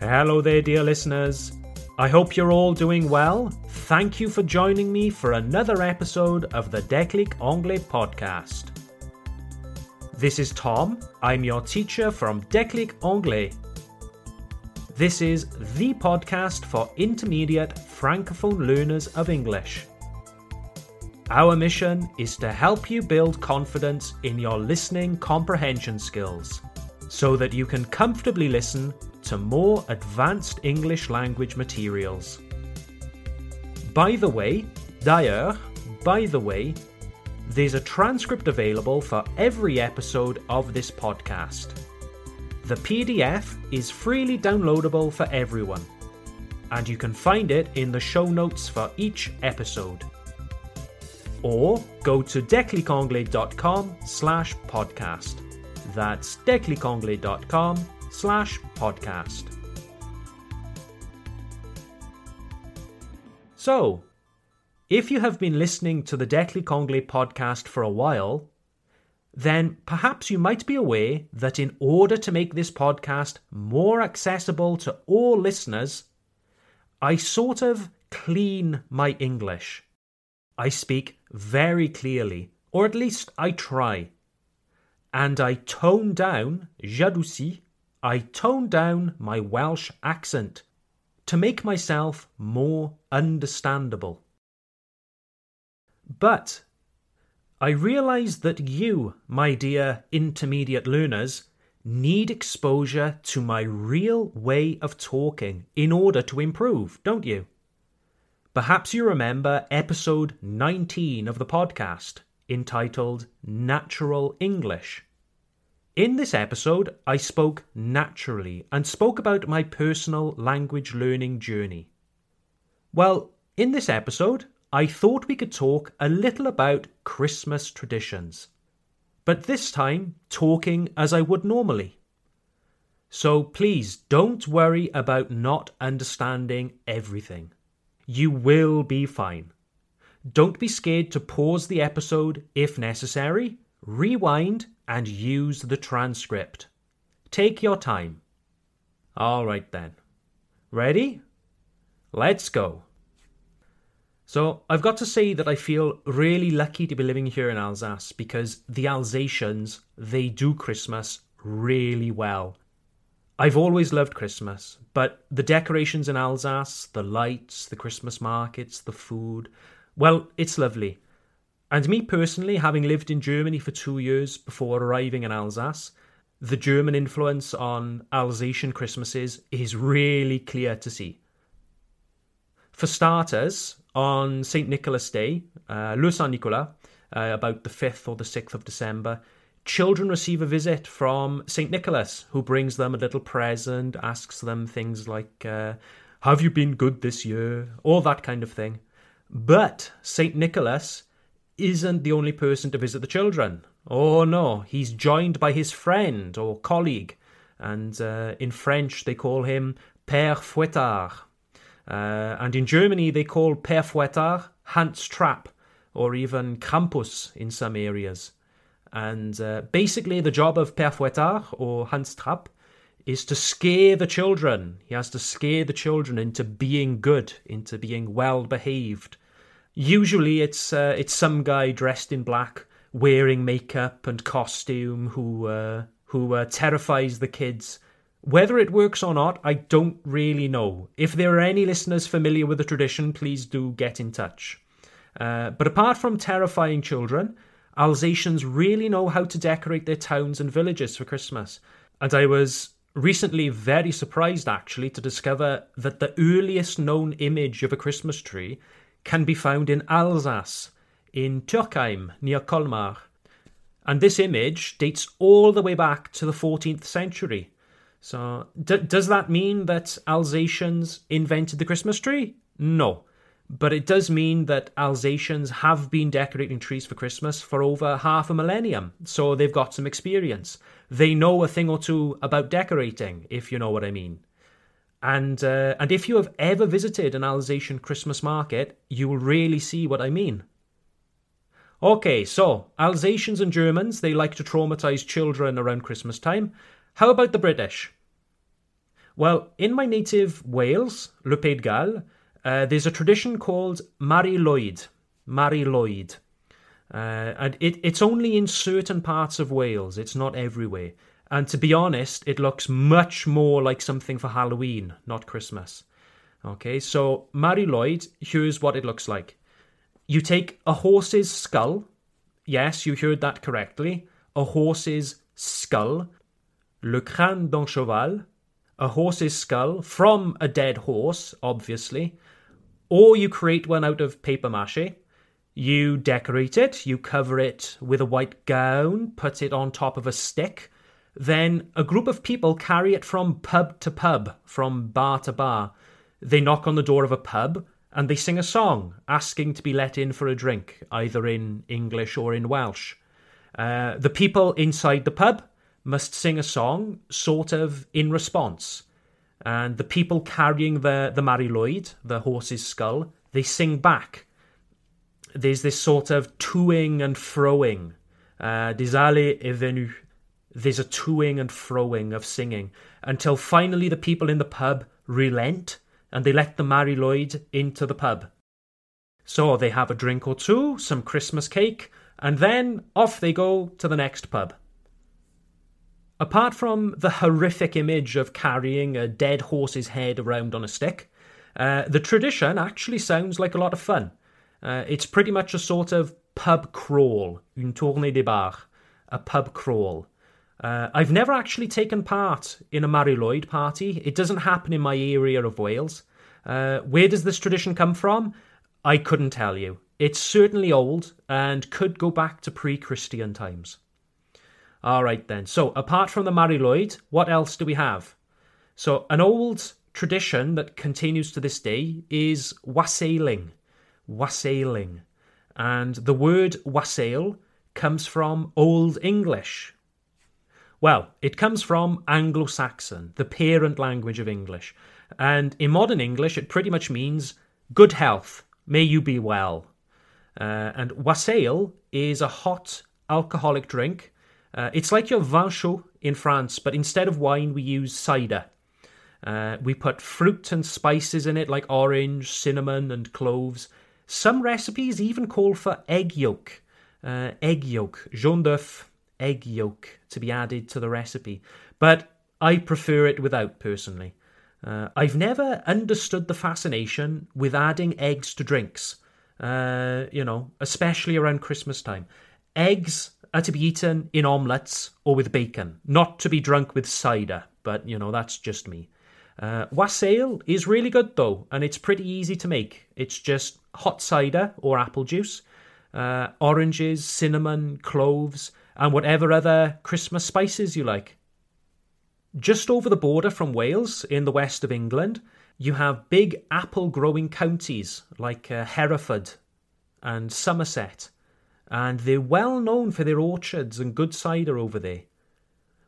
Hello there, dear listeners. I hope you're all doing well. Thank you for joining me for another episode of the Declic Anglais podcast. This is Tom. I'm your teacher from Declic Anglais. This is the podcast for intermediate francophone learners of English. Our mission is to help you build confidence in your listening comprehension skills so that you can comfortably listen to more advanced English language materials. By the way, d'ailleurs, by the way, there's a transcript available for every episode of this podcast. The PDF is freely downloadable for everyone, and you can find it in the show notes for each episode. Or go to declicanglais.com slash podcast. That's declicanglais.com slash podcast. So, if you have been listening to the Declic Anglais podcast for a while, then perhaps you might be aware that in order to make this podcast more accessible to all listeners, I sort of clean my English. I speak very clearly, or at least I try. And I tone down, j'adoucis, I toned down my Welsh accent to make myself more understandable. But I realise that you, my dear intermediate learners, need exposure to my real way of talking in order to improve, don't you? Perhaps you remember episode 19 of the podcast entitled Natural English. In this episode, I spoke naturally and spoke about my personal language learning journey. Well, in this episode, I thought we could talk a little about Christmas traditions, but this time talking as I would normally. So please don't worry about not understanding everything. You will be fine. Don't be scared to pause the episode if necessary, rewind, and use the transcript. Take your time. All right then. Ready? Let's go. So, I've got to say that I feel really lucky to be living here in Alsace because the Alsatians, they do Christmas really well. I've always loved Christmas, but the decorations in Alsace, the lights, the Christmas markets, the food, well, it's lovely. And me personally, having lived in Germany for two years before arriving in Alsace, the German influence on Alsatian Christmases is really clear to see. For starters, on St. Nicholas Day, uh, Le Saint Nicolas, uh, about the 5th or the 6th of December, children receive a visit from St. Nicholas, who brings them a little present, asks them things like, uh, Have you been good this year? All that kind of thing. But St. Nicholas isn't the only person to visit the children. Oh no, he's joined by his friend or colleague, and uh, in French they call him Père Fouettard. Uh, and in Germany they call Père Fouettard Hans Trapp, or even Krampus in some areas. And uh, basically, the job of Père Fouettard or Hans Trapp is to scare the children. He has to scare the children into being good, into being well behaved, Usually, it's uh, it's some guy dressed in black, wearing makeup and costume, who uh, who uh, terrifies the kids. Whether it works or not, I don't really know. If there are any listeners familiar with the tradition, please do get in touch. Uh, but apart from terrifying children, Alsatians really know how to decorate their towns and villages for Christmas. And I was recently very surprised actually to discover that the earliest known image of a Christmas tree can be found in Alsace, in Turckheim, near Colmar. And this image dates all the way back to the 14th century. So, d- does that mean that Alsatians invented the Christmas tree? No. But it does mean that Alsatians have been decorating trees for Christmas for over half a millennium, so they've got some experience. They know a thing or two about decorating, if you know what I mean. And uh, and if you have ever visited an Alsatian Christmas market, you will really see what I mean. Okay, so Alsatians and Germans, they like to traumatize children around Christmas time. How about the British? Well, in my native Wales, Le Pays de Galles, uh, there's a tradition called Mari Lwyd. Mari Lwyd. Uh, and it, it's only in certain parts of Wales, it's not everywhere. And to be honest, it looks much more like something for Halloween, not Christmas. Okay, so Mari Lwyd, here's what it looks like. You take a horse's skull. Yes, you heard that correctly. A horse's skull. Le crâne d'un cheval. A horse's skull from a dead horse, obviously. Or you create one out of paper mache. You decorate it, you cover it with a white gown, put it on top of a stick. Then a group of people carry it from pub to pub, from bar to bar. They knock on the door of a pub and they sing a song asking to be let in for a drink, either in English or in Welsh. Uh, the people inside the pub must sing a song sort of in response. And the people carrying the, the Mari Lwyd, the horse's skull, they sing back. There's this sort of toing and froing. Uh, des allées et venues. There's a toing and froing of singing until finally the people in the pub relent and they let the Mari Lwyd into the pub. So they have a drink or two, some Christmas cake, and then off they go to the next pub. Apart from the horrific image of carrying a dead horse's head around on a stick, uh, the tradition actually sounds like a lot of fun. Uh, it's pretty much a sort of pub crawl, une tournée des bars, a pub crawl. Uh, I've never actually taken part in a Mari Lwyd party. It doesn't happen in my area of Wales. Uh, where does this tradition come from? I couldn't tell you. It's certainly old and could go back to pre Christian times. All right, then. So, apart from the Mari Lwyd, what else do we have? So, an old tradition that continues to this day is wassailing. Wassailing. And the word wassail comes from Old English, well, it comes from Anglo Saxon, the parent language of English. And in modern English, it pretty much means good health, may you be well. Uh, and wassail is a hot alcoholic drink. Uh, it's like your vin chaud in France, but instead of wine, we use cider. Uh, we put fruit and spices in it, like orange, cinnamon, and cloves. Some recipes even call for egg yolk. Uh, egg yolk, jaune d'oeuf, egg yolk to be added to the recipe, but I prefer it without personally. Uh, I've never understood the fascination with adding eggs to drinks, uh, you know, especially around Christmas time. Eggs are to be eaten in omelettes or with bacon, not to be drunk with cider, but, you know, that's just me. Uh, wassail is really good though, and it's pretty easy to make. It's just hot cider or apple juice, uh, oranges, cinnamon, cloves, and whatever other Christmas spices you like. Just over the border from Wales, in the west of England, you have big apple growing counties like uh, Hereford and Somerset, and they're well known for their orchards and good cider over there.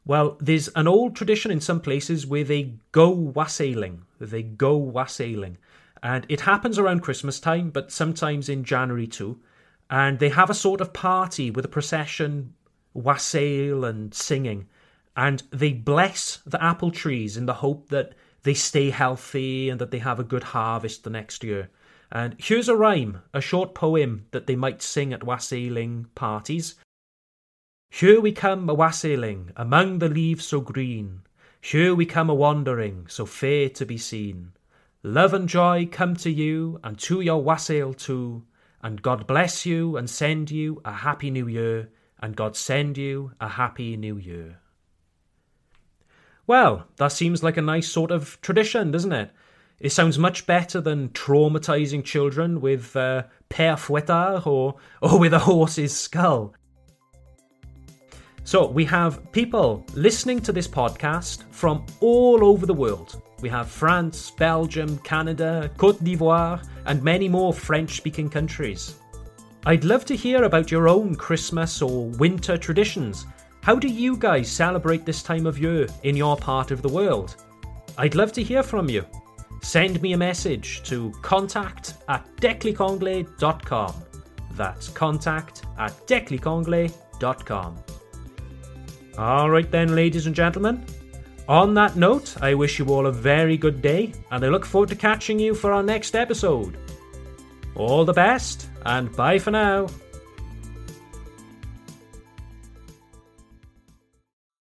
Well, there's an old tradition in some places where they go wassailing. They go wassailing. And it happens around Christmas time, but sometimes in January too. And they have a sort of party with a procession wassail and singing. And they bless the apple trees in the hope that they stay healthy and that they have a good harvest the next year. And here's a rhyme, a short poem that they might sing at wassailing parties. Here we come a wassailing among the leaves so green. Here we come a wandering, so fair to be seen. Love and joy come to you and to your wassail too. And God bless you and send you a happy new year and God send you a happy new year. Well, that seems like a nice sort of tradition, doesn't it? It sounds much better than traumatizing children with uh, père fouettard or, or with a horse's skull. So, we have people listening to this podcast from all over the world. We have France, Belgium, Canada, Cote d'Ivoire, and many more French speaking countries. I'd love to hear about your own Christmas or winter traditions. How do you guys celebrate this time of year in your part of the world? I'd love to hear from you. Send me a message to contact at declicanglais.com. That's contact at declicanglais.com. All right, then, ladies and gentlemen, On that note, I wish you all a very good day, and I look forward to catching you for our next episode. All the best, and bye for now.